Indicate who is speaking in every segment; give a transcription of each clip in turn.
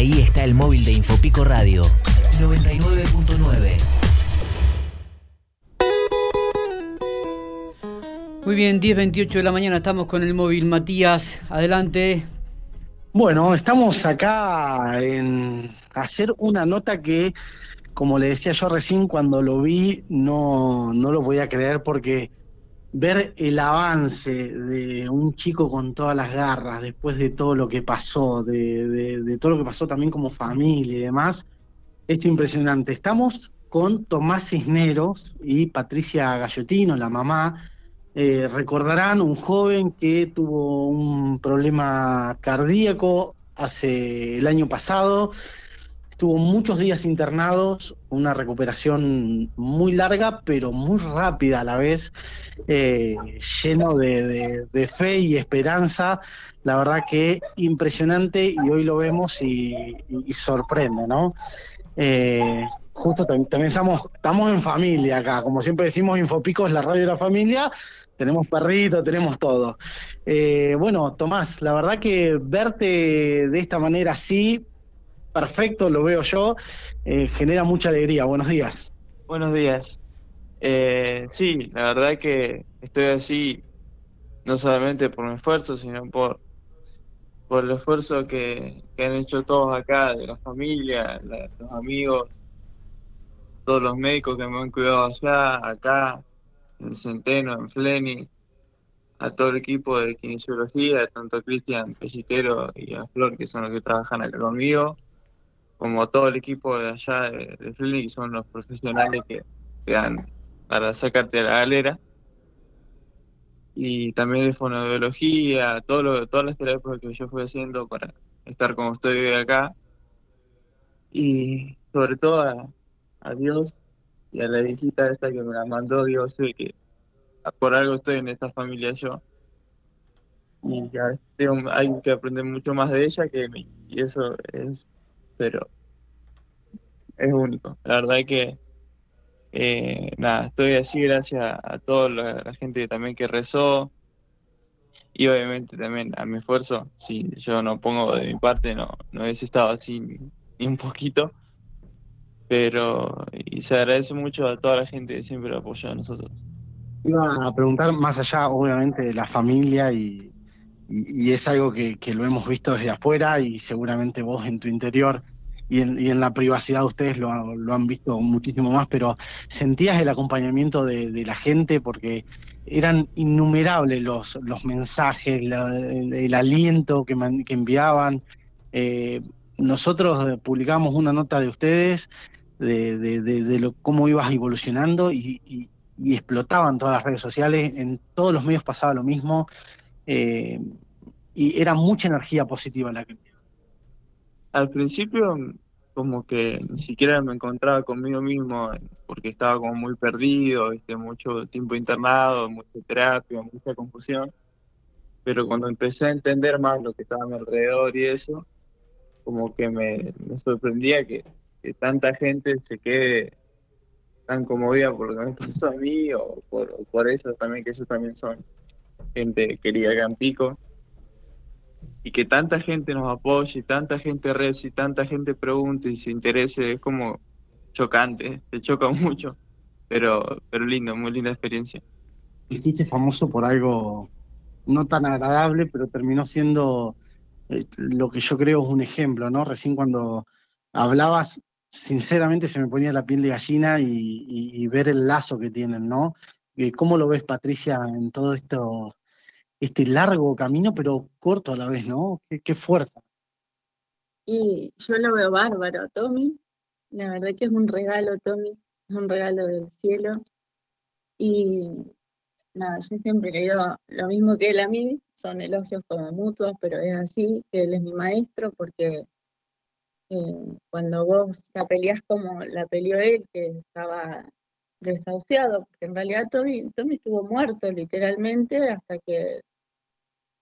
Speaker 1: ahí está el móvil de Infopico Radio 99.9.
Speaker 2: Muy bien, 10.28 de la mañana estamos con el móvil. Matías, adelante.
Speaker 3: Bueno, estamos acá en hacer una nota que, como le decía yo recién, cuando lo vi no, no lo podía creer porque ver el avance de un chico con todas las garras, después de todo lo que pasó, de, todo lo que pasó también como familia y demás, es impresionante. Estamos con Tomás Cisneros y Patricia Gallotino, la mamá. Eh, recordarán un joven que tuvo un problema cardíaco hace el año pasado, Estuvo muchos días internados, una recuperación muy larga, pero muy rápida a la vez, eh, lleno de, fe y esperanza. La verdad que impresionante y hoy lo vemos y, sorprende, ¿no? Eh, justo también, estamos, estamos en familia acá, como siempre decimos, Infopico es la radio de la familia, tenemos perrito, tenemos todo. Eh, bueno, Tomás, la verdad que verte de esta manera así, perfecto, lo veo yo, eh, genera mucha alegría. Buenos días.
Speaker 4: Buenos días. Eh, sí, la verdad que estoy así no solamente por mi esfuerzo, sino por, por el esfuerzo que, han hecho todos acá, de la familia, los amigos, todos los médicos que me han cuidado allá, acá, en Centeno, en Fleni, a todo el equipo de kinesiología, tanto a Cristian Pellitero y a Flor, que son los que trabajan acá conmigo, como todo el equipo de allá de, de que son los profesionales que te dan para sacarte a la galera. Y también de fonobiología, todo lo, todas las terapias que yo fui haciendo para estar como estoy hoy acá. Y sobre todo a, Dios y a la visita esta que me la mandó Dios, que por algo estoy en esta familia yo. Y ya tengo, hay que aprender mucho más de ella que de. Y eso es pero es único. La verdad que eh, nada, estoy así gracias a, toda la, gente también que rezó y obviamente también a mi esfuerzo. Si yo no pongo de mi parte, no, no hubiese estado así ni, un poquito. Pero y se agradece mucho a toda la gente que siempre apoyó a nosotros.
Speaker 3: Iba a preguntar más allá, obviamente, de la familia y, y, es algo que, que, lo hemos visto desde afuera y seguramente vos en tu interior y en, y en la privacidad ustedes lo, lo, han visto muchísimo más, pero sentías el acompañamiento de, la gente porque eran innumerables los, los mensajes, el, aliento que, que enviaban. Eh, nosotros publicamos una nota de ustedes de, de, lo, cómo ibas evolucionando y, explotaban todas las redes sociales, en todos los medios pasaba lo mismo. Eh, y era mucha energía positiva la que
Speaker 4: Al principio como que ni siquiera me encontraba conmigo mismo porque estaba como muy perdido, mucho tiempo internado, mucha terapia, mucha confusión. Pero cuando empecé a entender más lo que estaba a mi alrededor y eso, como que me, sorprendía que, tanta gente se quede tan conmovida por lo que me pasó a mí o por, por ellos también, que ellos también son gente querida acá en y que tanta gente nos apoye, tanta gente reza y tanta gente pregunte y se interese, es como chocante, se choca mucho, pero, pero lindo, muy linda experiencia.
Speaker 3: Hiciste famoso por algo no tan agradable, pero terminó siendo eh, lo que yo creo es un ejemplo, ¿no? Recién cuando hablabas, sinceramente se me ponía la piel de gallina y, ver el lazo que tienen, ¿no? Eh, ¿Cómo lo ves, Patricia, en todo esto, este largo camino, pero corto a la vez, ¿no? Qué, fuerza.
Speaker 5: Y yo lo veo bárbaro, Tommy. La verdad que es un regalo, Tommy. Es un regalo del cielo. Y nada, yo siempre le digo lo mismo que él a mí. Son elogios como mutuos, pero es así, que él es mi maestro, porque eh, cuando vos la peleás como la peleó él, que estaba desahuciado, porque en realidad Tommy, Tommy estuvo muerto literalmente hasta que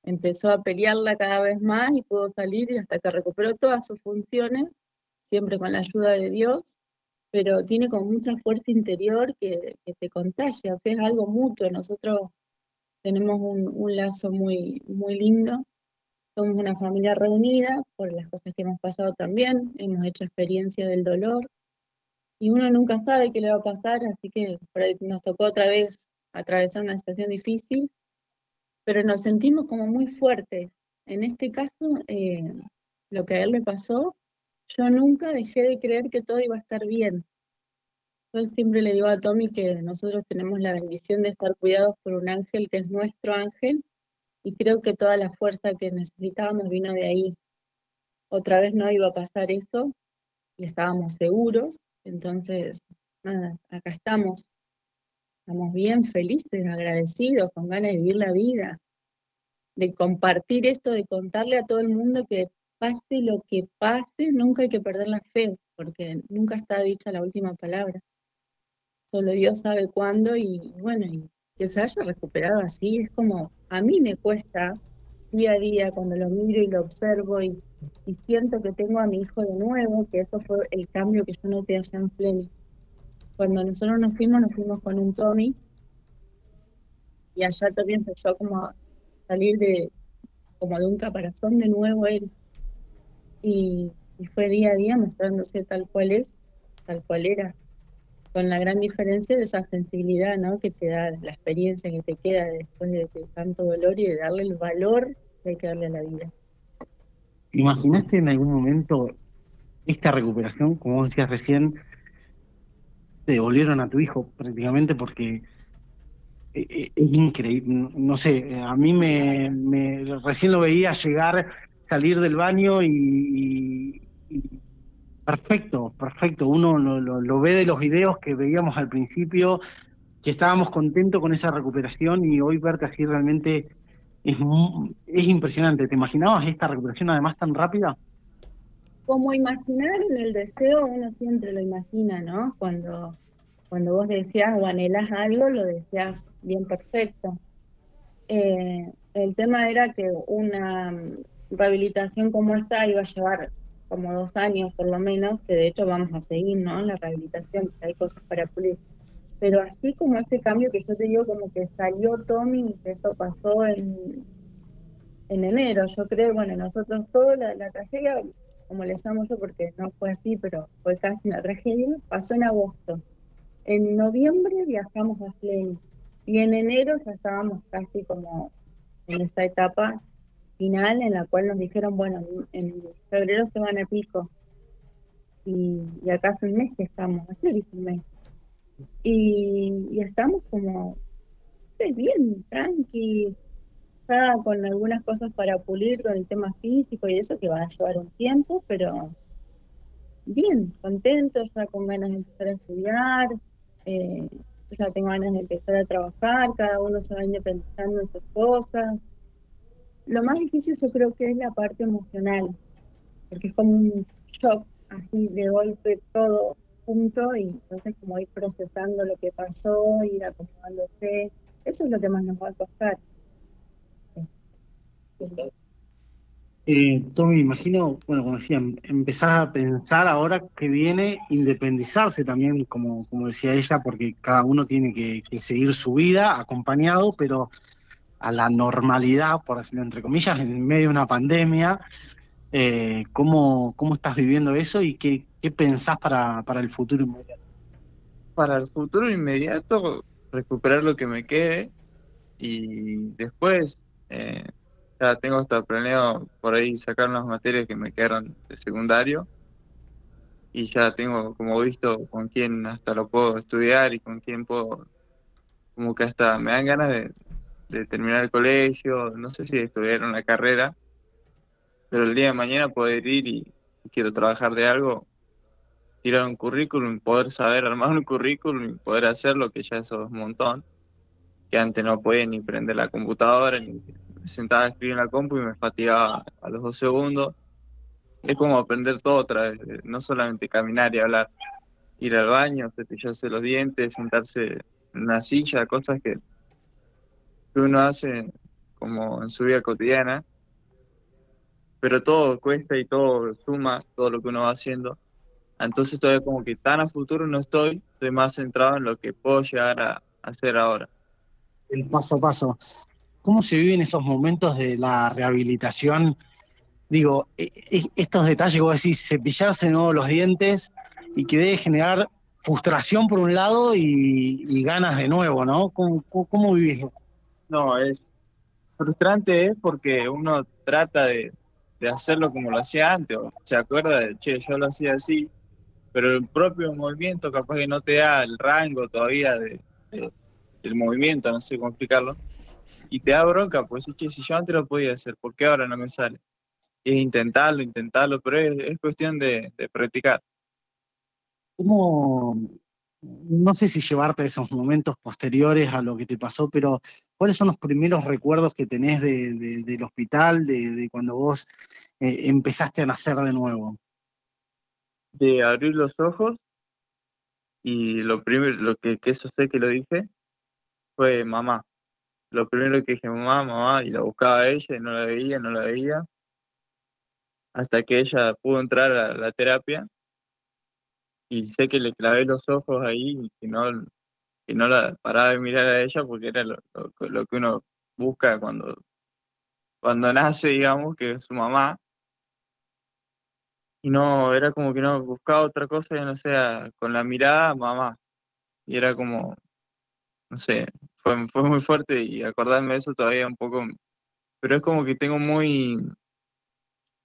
Speaker 5: empezó a pelearla cada vez más y pudo salir y hasta que recuperó todas sus funciones, siempre con la ayuda de Dios, pero tiene con mucha fuerza interior que, que te contagia, o es algo mutuo. Nosotros tenemos un, lazo muy, muy lindo somos una familia reunida por las cosas que hemos pasado también, hemos hecho experiencia del dolor y uno nunca sabe qué le va a pasar, así que nos tocó otra vez atravesar una situación difícil, pero nos sentimos como muy fuertes. En este caso, eh, lo que a él le pasó, yo nunca dejé de creer que todo iba a estar bien. Yo siempre le digo a Tommy que nosotros tenemos la bendición de estar cuidados por un ángel que es nuestro ángel y creo que toda la fuerza que necesitábamos vino de ahí. Otra vez no iba a pasar eso y estábamos seguros, entonces, nada, acá estamos. Estamos bien felices, agradecidos, con ganas de vivir la vida, de compartir esto, de contarle a todo el mundo que pase lo que pase, nunca hay que perder la fe, porque nunca está dicha la última palabra. Solo Dios sabe cuándo y bueno, y que se haya recuperado así, es como, a mí me cuesta día a día cuando lo miro y lo observo y, siento que tengo a mi hijo de nuevo, que eso fue el cambio que yo noté allá en Fleming. Cuando nosotros nos fuimos, nos fuimos con un Tommy y allá Tommy empezó como a salir de, como de un caparazón de nuevo él. Y, fue día a día mostrándose tal cual es, tal cual era con la gran diferencia de esa sensibilidad ¿no? que te da la experiencia que te queda después de, tanto dolor y de darle el valor que hay que darle a la vida.
Speaker 3: ¿Imaginaste en algún momento esta recuperación, como decías recién, te devolvieron a tu hijo prácticamente porque eh, eh, es increíble, no sé, a mí me, recién lo veía llegar, salir del baño y Perfecto, perfecto. Uno lo, ve de los videos que veíamos al principio, que estábamos contentos con esa recuperación y hoy verte así realmente es, es impresionante. ¿Te imaginabas esta recuperación además tan rápida?
Speaker 5: Como imaginar el deseo, uno siempre lo imagina, ¿no? Cuando, cuando vos deseas o anhelas algo, lo deseas bien perfecto. Eh, el tema era que una rehabilitación como esta iba a llevar como dos años por lo menos, que de hecho vamos a seguir, ¿no? La rehabilitación, hay cosas para pulir. Pero así como ese cambio que yo te digo, como que salió Tommy, que eso pasó en, en enero, yo creo, bueno, nosotros toda la, tragedia, llamo yo, porque no fue así, pero fue casi una tragedia, pasó en agosto. En noviembre viajamos a Flame y en enero ya estábamos casi como en esta etapa final en la cual nos dijeron, bueno, en febrero se van a pico. Y, acá hace un mes que estamos, hace un mes. Y, estamos como, no sé, bien, tranqui, con algunas cosas para pulir con el tema físico y eso que va a llevar un tiempo, pero bien, contentos, ya con ganas de empezar a estudiar, eh, ya tengo ganas de empezar a trabajar, cada uno se va independizando en sus cosas. Lo más difícil yo creo que es la parte emocional, porque es como un shock así de golpe todo junto y entonces como ir procesando lo que pasó, ir acomodándose, eso es lo que más nos va a costar.
Speaker 3: Eh, Tommy, imagino, bueno, como decía, empezar a pensar ahora que viene independizarse también, como, como decía ella, porque cada uno tiene que seguir su vida acompañado, pero a la normalidad, por decirlo entre comillas, en medio de una pandemia. Eh, ¿cómo, ¿Cómo estás viviendo eso y qué, qué pensás para, para el futuro inmediato?
Speaker 4: Para el futuro inmediato, recuperar lo que me quede y después eh, ya tengo hasta planeado por ahí sacar unas materias que me quedaron de secundario. Y ya tengo como visto con quién hasta lo puedo estudiar y con quién puedo como que hasta me dan ganas de, terminar el colegio, no sé si estudiar una carrera, pero el día de mañana poder ir y, quiero trabajar de algo, tirar un currículum, poder saber armar un currículum y poder hacerlo, que ya eso es un montón, que antes no podía ni prender la computadora, ni me sentaba a escribir en la compu y me fatigaba a los dos segundos. Es como aprender todo otra vez, no solamente caminar y hablar, ir al baño, cepillarse los dientes, sentarse en una silla, cosas que que uno hace como en su vida cotidiana, pero todo cuesta y todo suma, todo lo que uno va haciendo. Entonces todavía como que tan a futuro no estoy, estoy más centrado en lo que puedo llegar a hacer ahora.
Speaker 3: El paso a paso. ¿Cómo se viven esos momentos de la rehabilitación digo, e- e- estos detalles, como decís, cepillarse de nuevo los dientes y que debe generar frustración por un lado y, ganas de nuevo, ¿no? ¿Cómo, cómo, vivís?
Speaker 4: No, es frustrante es porque uno trata de, hacerlo como lo hacía antes, o se acuerda de, che, yo lo hacía así, pero el propio movimiento capaz que no te da el rango todavía de- del movimiento, no sé cómo explicarlo, y te da bronca, pues che, si yo antes lo podía hacer, ¿por qué ahora no me sale? Y es intentarlo, intentarlo, pero es, es cuestión de, de practicar.
Speaker 3: ¿Cómo, no sé si llevarte a esos momentos posteriores a lo que te pasó, pero ¿cuáles son los primeros recuerdos que tenés de, de- del hospital, de, de cuando vos eh, empezaste a nacer de nuevo?
Speaker 4: De abrir los ojos, y lo primero, lo que, que eso sé que lo dije, fue mamá. Lo primero que dije, mamá, mamá, y la buscaba a ella y no la veía, no la veía, hasta que ella pudo entrar a la terapia y sé que le clavé los ojos ahí y que no, que no la paraba de mirar a ella porque era lo, lo- que uno busca cuando, cuando nace, digamos, que es su mamá. Y no, era como que no buscaba otra cosa que no sea con la mirada, mamá. Y era como, no sé, fue, fue muy fuerte y acordarme de eso todavía un poco, pero es como que tengo muy,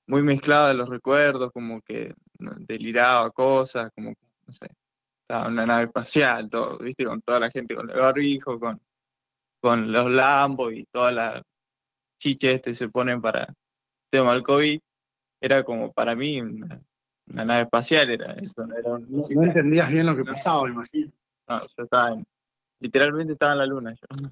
Speaker 4: muy mezclados los recuerdos, como que deliraba cosas, como, que, no sé, estaba en una nave espacial, todo, viste, con toda la gente con el barbijo, con, con los lambos y todas las chiches este se ponen para el tema del COVID, era como para mí una, una nave espacial, era eso, no era un-
Speaker 3: No, no entendías bien lo que pasaba, me imagino.
Speaker 4: no, yo estaba en, literalmente estaba en la luna yo.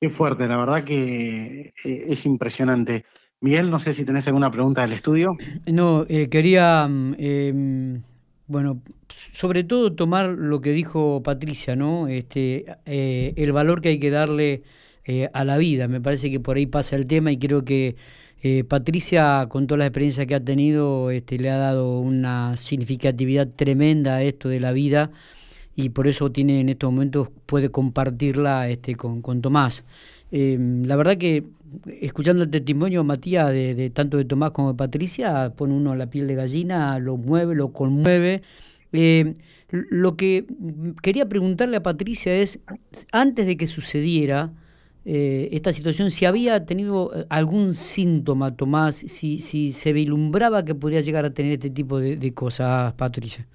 Speaker 3: Qué fuerte, la verdad que eh, es impresionante. Miguel, no sé si tenés alguna pregunta del estudio.
Speaker 2: No, eh, quería, mm, em, bueno, sobre todo tomar lo que dijo Patricia, ¿no? Este, eh, el valor que hay que darle eh, a la vida. Me parece que por ahí pasa el tema y creo que eh, Patricia, con toda la experiencia que ha tenido, este, le ha dado una significatividad tremenda a esto de la vida y por eso tiene en estos momentos, puede compartirla este, con, con Tomás. Eh, la verdad que escuchando el testimonio, Matías, de, tanto de Tomás como de Patricia, pone uno la piel de gallina, lo mueve, lo conmueve. Eh, lo que quería preguntarle a Patricia es, antes de que sucediera eh, esta situación, si había tenido eh, algún síntoma, Tomás, si, si se vislumbraba que podría llegar a tener este tipo de cosas, Patricia.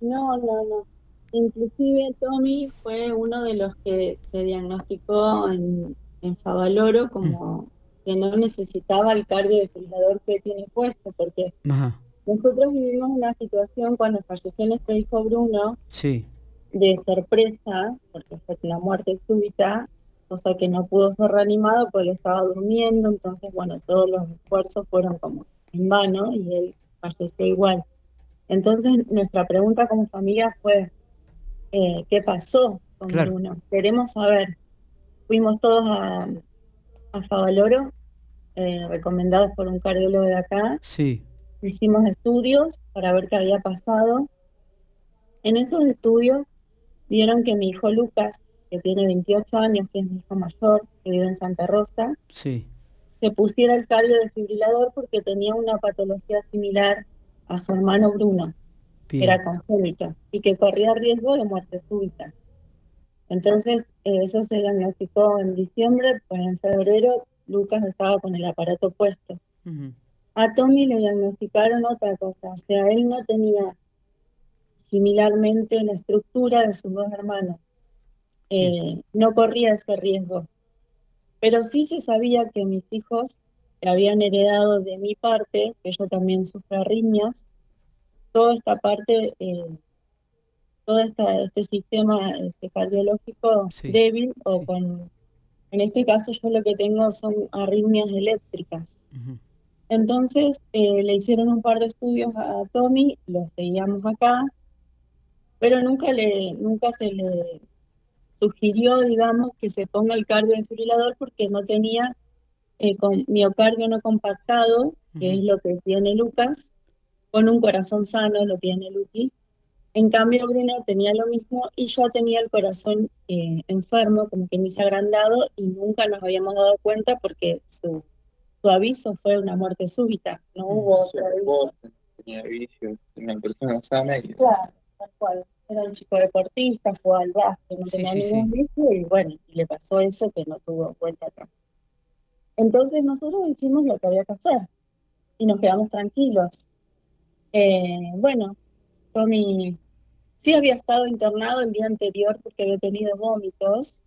Speaker 5: No, no, no. Inclusive Tommy fue uno de los que se diagnosticó en, en Favaloro como que no necesitaba el cardiodefibrilador que tiene puesto, porque
Speaker 2: Ajá,
Speaker 5: nosotros vivimos una situación cuando falleció nuestro hijo Bruno
Speaker 2: sí,
Speaker 5: de sorpresa, porque fue la muerte súbita, cosa que no pudo ser reanimado porque él estaba durmiendo, entonces, bueno, todos los esfuerzos fueron como en vano y él falleció igual. Entonces, nuestra pregunta como familia fue, eh, ¿qué pasó con
Speaker 2: Claro.
Speaker 5: Bruno? Queremos saber. Fuimos todos a, a Favaloro, eh, recomendados por un cardiólogo de acá,
Speaker 2: sí,
Speaker 5: hicimos estudios para ver qué había pasado. En esos estudios vieron que mi hijo Lucas, que tiene 28 años, que es mi hijo mayor, que vive en Santa Rosa,
Speaker 2: sí,
Speaker 5: se pusiera el cardiodefibrilador porque tenía una patología similar a su hermano Bruno, que era congénito, y que corría riesgo de muerte súbita. Entonces, eh, eso se diagnosticó en diciembre, pues en febrero Lucas estaba con el aparato puesto. A Tommy le diagnosticaron otra cosa, o sea, él no tenía similarmente la estructura de sus dos hermanos, Eh, no corría ese riesgo, pero sí se sabía que mis hijos que habían heredado de mi parte, que yo también sufro arritmias, toda esta parte, eh, todo esta, este sistema este, cardiológico
Speaker 2: Sí,
Speaker 5: débil o
Speaker 2: sí.
Speaker 5: con, en este caso yo lo que tengo son arritmias eléctricas.
Speaker 2: ujú,
Speaker 5: Entonces eh, le hicieron un par de estudios a Tommy, lo seguíamos acá, pero nunca le, nunca se le sugirió, digamos, que se ponga el cardiodefibrilador porque no tenía eh, con miocardio no compactado, que
Speaker 2: Ujú.
Speaker 5: es lo que tiene Lucas, con un corazón sano lo tiene Luqui. En cambio, Bruno tenía lo mismo y ya tenía el corazón eh, enfermo, como que dice agrandado, y nunca nos habíamos dado cuenta porque su su aviso fue una muerte súbita, no hubo otro aviso.
Speaker 4: Tenía vicio, tenía persona sana y
Speaker 5: Claro, tal cual. Era un chico deportista, jugaba al básquet, no
Speaker 2: Sí,
Speaker 5: tenía
Speaker 2: sí, sí.
Speaker 5: ningún vicio y bueno, y le pasó eso que no tuvo vuelta atrás. Entonces nosotros hicimos lo que había que hacer y nos quedamos tranquilos. Eh, bueno, Tommy sí había estado internado el día anterior porque había tenido vómitos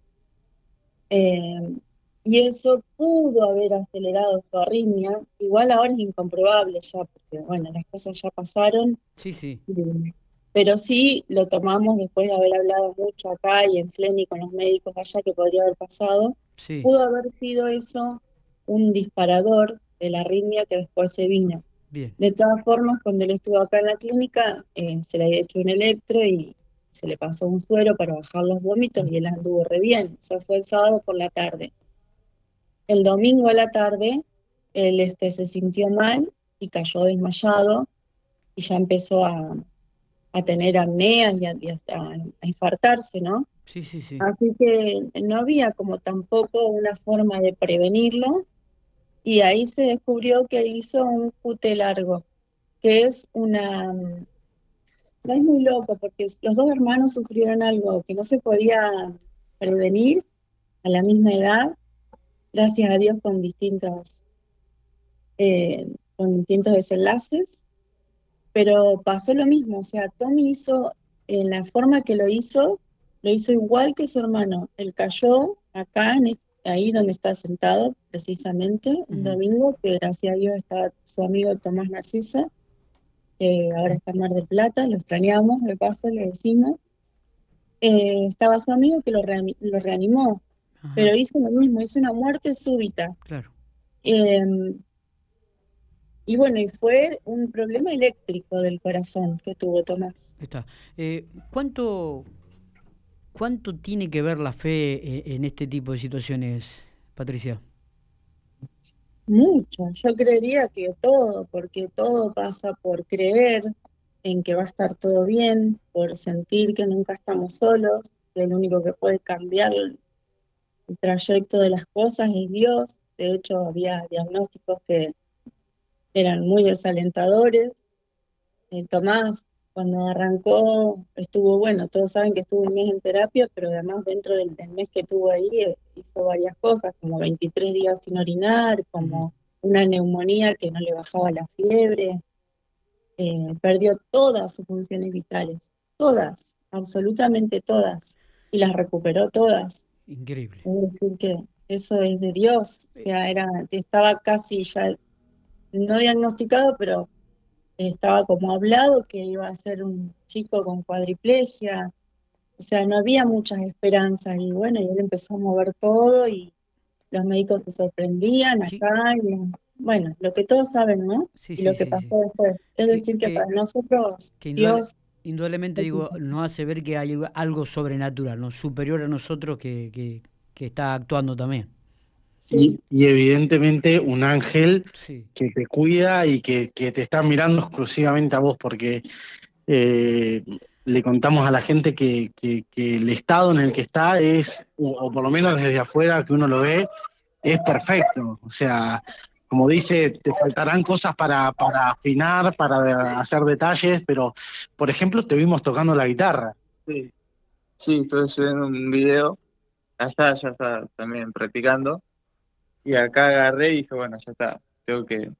Speaker 5: eh, y eso pudo haber acelerado su arritmia. Igual ahora es incomprobable ya porque bueno, las cosas ya pasaron.
Speaker 2: Sí, sí.
Speaker 5: Eh, Pero sí lo tomamos después de haber hablado mucho acá y en Fleni con los médicos allá que podría haber pasado.
Speaker 2: Sí.
Speaker 5: Pudo haber sido eso un disparador de la arritmia que después se vino.
Speaker 2: Bien.
Speaker 5: De todas formas, cuando él estuvo acá en la clínica, eh, se le había hecho un electro y se le pasó un suero para bajar los vómitos y él anduvo re bien. Eso fue el sábado por la tarde. El domingo a la tarde, él este, se sintió mal y cayó desmayado y ya empezó a, a tener apneas y a, y a- a infartarse, ¿no?
Speaker 2: Sí, sí, sí.
Speaker 5: Así que no había como tampoco una forma de prevenirlo y ahí se descubrió que hizo un cute largo, que es una... mm, No es muy loco porque los dos hermanos sufrieron algo que no se podía prevenir a la misma edad, gracias a Dios con distintos, eh, con distintos desenlaces, pero pasó lo mismo, o sea, Tommy hizo, en la forma que lo hizo, lo hizo igual que su hermano. Él cayó acá, en ahí donde está sentado, precisamente, un
Speaker 2: Ujú.
Speaker 5: domingo, que gracias a Dios estaba su amigo Tomás Narcisa, que ahora está en Mar del Plata, lo extrañamos, de paso le decimos. Eh, estaba su amigo que lo, lo reanimó,
Speaker 2: Ajá,
Speaker 5: pero hizo lo mismo, hizo una muerte súbita.
Speaker 2: Claro.
Speaker 5: Eh, y bueno, y fue un problema eléctrico del corazón que tuvo Tomás.
Speaker 2: Está. Eh, ¿cuánto, ¿Cuánto tiene que ver la fe eh, en este tipo de situaciones, Patricia?
Speaker 5: Mucho, yo creería que todo, porque todo pasa por creer en que va a estar todo bien, por sentir que nunca estamos solos, que el único que puede cambiar el, trayecto de las cosas es Dios. De hecho, había diagnósticos que eran muy desalentadores. Eh, Tomás, cuando arrancó, estuvo bueno, todos saben que estuvo un mes en terapia, pero además dentro del, del mes que estuvo ahí eh, hizo varias cosas, como 23 días sin orinar, como una neumonía que no le bajaba la fiebre, eh, perdió todas sus funciones vitales, todas, absolutamente todas, y las recuperó todas.
Speaker 2: Increíble.
Speaker 5: Es decir, que eso es de Dios, o sea, era, estaba casi ya, no diagnosticado, pero estaba como hablado que iba a ser un chico con cuadriplegia, o sea, no había muchas esperanzas, y bueno, y él empezó a mover todo, y los médicos se sorprendían
Speaker 2: Sí.
Speaker 5: acá, y bueno, lo que todos saben, ¿no?
Speaker 2: Sí,
Speaker 5: y
Speaker 2: sí,
Speaker 5: lo que pasó después. Es decir, que,
Speaker 2: que-
Speaker 5: para nosotros,
Speaker 2: que indudable-
Speaker 5: Dios,
Speaker 2: Indudablemente digo, nos hace ver que hay algo sobrenatural, ¿no? superior a nosotros que, que, que está actuando también.
Speaker 5: Sí,
Speaker 3: Y, y evidentemente un ángel
Speaker 2: Sí,
Speaker 3: que te cuida y que, que te está mirando exclusivamente a vos, porque eh, le contamos a la gente que, que- que el estado en el que está es, o, o por lo menos desde afuera que uno lo ve, es perfecto. O sea, como dice, te faltarán cosas para, para afinar, para de- hacer detalles, pero, por ejemplo, te vimos tocando la guitarra.
Speaker 4: Sí, sí, estoy subiendo un video. Allá ya está también practicando. Y acá agarré y dije, bueno, ya está. Tengo que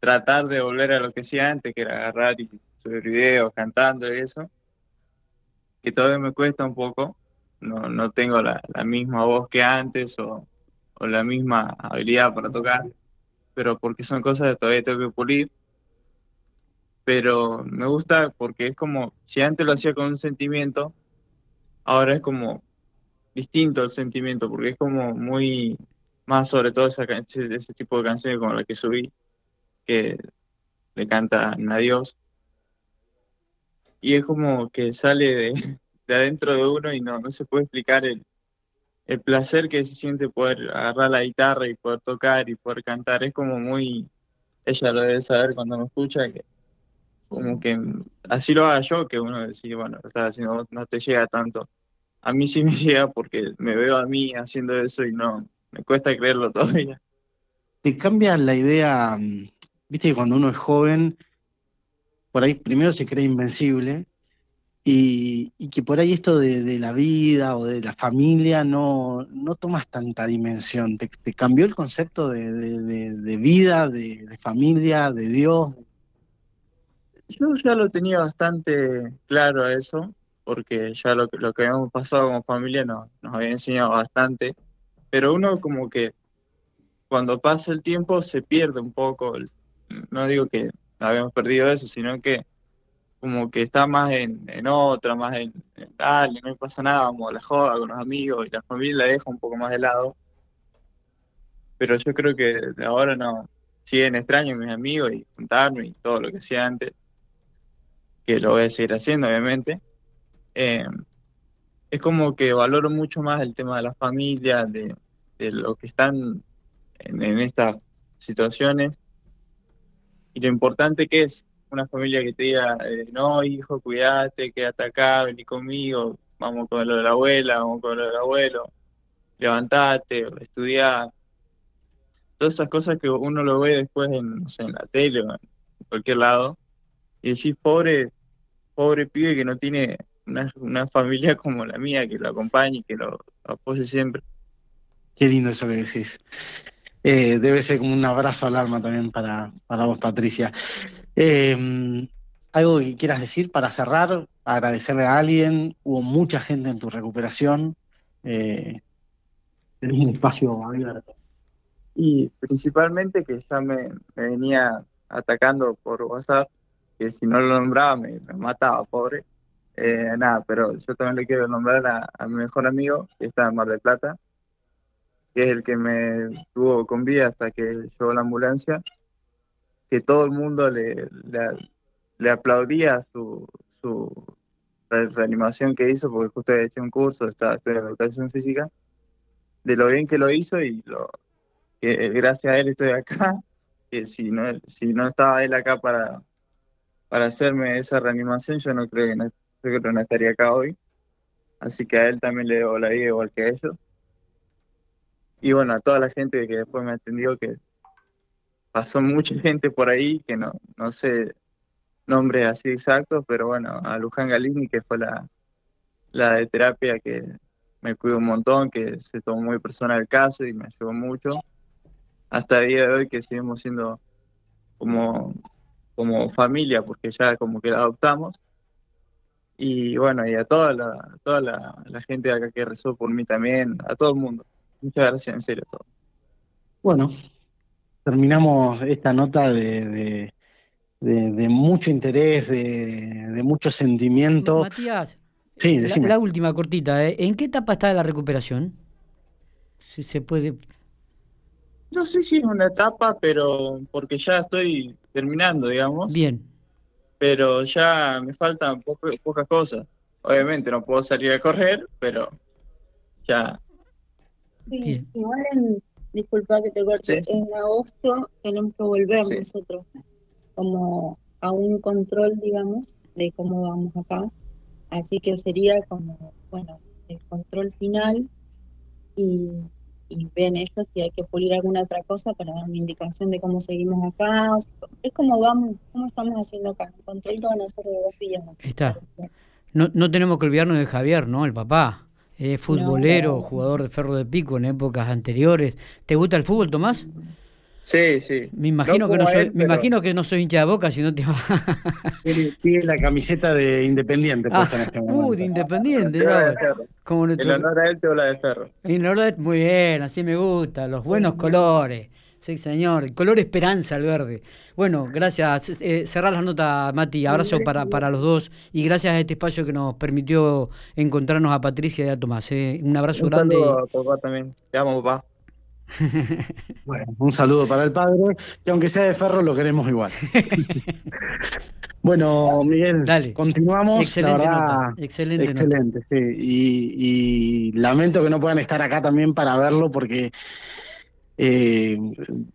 Speaker 4: tratar de volver a lo que hacía antes, que era agarrar y subir videos cantando y eso. Que todavía me cuesta un poco. No, no tengo la, la misma voz que antes o, o la misma habilidad para tocar. Pero porque son cosas que todavía tengo que pulir. Pero me gusta porque es como, si antes lo hacía con un sentimiento, ahora es como distinto el sentimiento, porque es como muy, más sobre todo esa, ese, ese tipo de canciones como la que subí, que le cantan a Dios. Y es como que sale de, de adentro de uno y no, no se puede explicar el, el placer que se siente poder agarrar la guitarra y poder tocar y poder cantar. Es como muy, ella lo debe saber cuando me escucha, que como que así lo haga yo, que uno decir, bueno, estás haciendo, no te llega tanto. A mí sí me llega porque me veo a mí haciendo eso y no, me cuesta creerlo todavía.
Speaker 3: te cambia la idea, mm, viste que cuando uno es joven, por ahí primero se cree invencible y, que por ahí esto de, la vida o de la familia no, no tomas tanta dimensión. ¿Te, cambió el concepto de, de vida, de, familia, de Dios?
Speaker 4: Yo ya lo tenía bastante claro eso, porque ya lo, lo que habíamos pasado como familia nos, nos había enseñado bastante, pero uno como que cuando pasa el tiempo se pierde un poco, no digo que habíamos perdido eso, sino que como que está más en, otra, más en, dale, no pasa nada, vamos a la joda con los amigos y la familia la deja un poco más de lado. Pero yo creo que de ahora no, siguen extraño mis amigos y juntarme y todo lo que hacía antes, que lo voy a seguir haciendo obviamente. Eh, es como que valoro mucho más el tema de la familia, de, de lo que están en, estas situaciones y lo importante que es una familia que te diga, eh, no, hijo, cuídate, quédate acá, vení conmigo, vamos con lo de la abuela, vamos con lo del abuelo, levantate, estudiar. Todas esas cosas que uno lo ve después en, en la tele o en cualquier lado, y decís, pobre, pobre pibe que no tiene una, una familia como la mía que lo acompañe y que lo, lo apoye siempre.
Speaker 3: Qué lindo eso que decís. Eh, debe ser como un abrazo al alma también para, para vos, Patricia. Eh, ¿Algo que quieras decir para cerrar? Agradecerle a alguien. Hubo mucha gente en tu recuperación. Eh, tenés un espacio abierto.
Speaker 4: Y principalmente que ya me, venía atacando por WhatsApp, que si no lo nombraba me, mataba, pobre. Eh, nada, pero yo también le quiero nombrar a, a mi mejor amigo, que está en Mar del Plata, que es el que me tuvo con vida hasta que llegó la ambulancia, que todo el mundo le, le, aplaudía su, su reanimación que hizo, porque justo había hecho un curso, estaba estudiando educación física, de lo bien que lo hizo y lo que gracias a él estoy acá, que si no, si no estaba él acá para, para hacerme esa reanimación, yo no creo que no, creo que no estaría acá hoy. Así que a él también le debo la vida igual que a ellos y bueno, a toda la gente que después me atendió, que pasó mucha gente por ahí, que no, no sé nombres así exactos, pero bueno, a Luján Galini, que fue la, la de terapia que me cuidó un montón, que se tomó muy personal el caso y me ayudó mucho, hasta el día de hoy que seguimos siendo como, como familia, porque ya como que la adoptamos. Y bueno, y a toda la, toda la, la gente de acá que rezó por mí también, a todo el mundo. Muchas gracias, en serio. Todo.
Speaker 3: Bueno, terminamos esta nota de, de, mucho interés, de, mucho sentimiento.
Speaker 2: Matías, sí, la, última cortita, ¿eh? ¿en qué etapa está la recuperación? Si se puede.
Speaker 4: No sé si es una etapa, pero porque ya estoy terminando, digamos.
Speaker 2: Bien.
Speaker 4: Pero ya me faltan pocas cosas. Obviamente no puedo salir a correr, pero ya
Speaker 5: Sí, igual en, disculpa que te corte, en agosto tenemos que volver nosotros como a un control, digamos, de cómo vamos acá. Así que sería como, bueno, el control final y, ven ellos si hay que pulir alguna otra cosa para dar una indicación de cómo seguimos acá. Es como vamos, cómo estamos haciendo acá. El van a hacer de dos días.
Speaker 2: Está. No, no tenemos que olvidarnos de Javier, ¿no? El papá es futbolero, jugador de ferro de pico en épocas anteriores. ¿Te gusta el fútbol, Tomás?
Speaker 4: Sí, sí.
Speaker 2: Me imagino, que, no soy, me imagino que no soy hincha de boca, si no te va.
Speaker 3: Tiene la camiseta de Independiente
Speaker 2: ah, en este momento. Uh, de Independiente.
Speaker 4: Como en honor a él te la de ferro.
Speaker 2: En honor a él, muy bien, así me gusta. Los buenos colores. Sí, señor. Color esperanza el verde. Bueno, gracias. Eh, cerrar la nota, Mati. Abrazo para, para los dos. Y gracias a este espacio que nos permitió encontrarnos a Patricia y a Tomás. Eh. Un abrazo
Speaker 4: un
Speaker 2: grande.
Speaker 4: Saludo papá también. Te amo, papá.
Speaker 3: Bueno, un saludo para el padre, que aunque sea de ferro lo queremos igual. bueno, Miguel, Dale. continuamos.
Speaker 2: Excelente nota. Excelente,
Speaker 3: excelente sí. y lamento que no puedan estar acá también para verlo porque eh,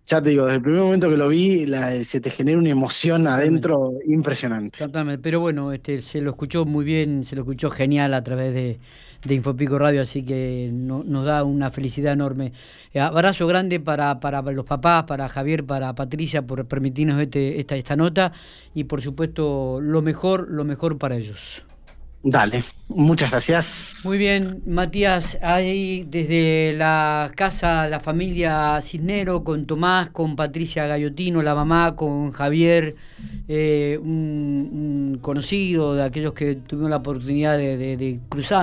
Speaker 3: ya te digo, desde el primer momento que lo vi, se te genera una emoción adentro impresionante.
Speaker 2: Exactamente, pero bueno, este, se lo escuchó muy bien, se lo escuchó genial a través de, de Infopico Radio, así que nos da una felicidad enorme. Eh, abrazo grande para, para los papás, para Javier, para Patricia, por permitirnos este, esta, esta nota y por supuesto lo mejor, lo mejor para ellos.
Speaker 3: Dale, muchas gracias.
Speaker 2: Muy bien, Matías, ahí desde la casa, la familia Cisnero, con Tomás, con Patricia Gallotino, la mamá, con Javier, eh, un, conocido de aquellos que tuvimos la oportunidad de cruzar